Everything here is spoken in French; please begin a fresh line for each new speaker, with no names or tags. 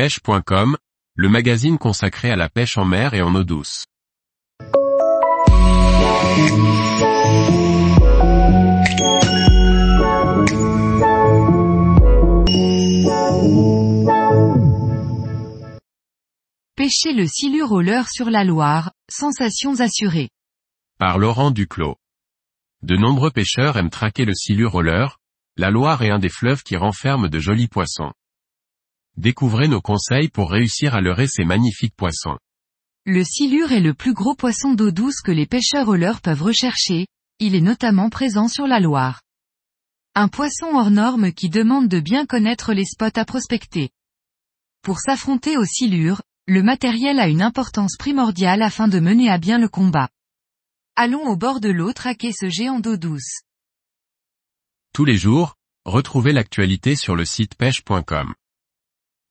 pêche.com, le magazine consacré à la pêche en mer et en eau douce.
Pêcher le silure au leurre sur la Loire, sensations assurées.
Par Laurent Duclos. De nombreux pêcheurs aiment traquer le silure au leurre, la Loire est un des fleuves qui renferme de jolis poissons. Découvrez nos conseils pour réussir à leurrer ces magnifiques poissons.
Le silure est le plus gros poisson d'eau douce que les pêcheurs au leurre peuvent rechercher, il est notamment présent sur la Loire. Un poisson hors norme qui demande de bien connaître les spots à prospecter. Pour s'affronter au silure, le matériel a une importance primordiale afin de mener à bien le combat. Allons au bord de l'eau traquer ce géant d'eau douce.
Tous les jours, retrouvez l'actualité sur le site pêche.com.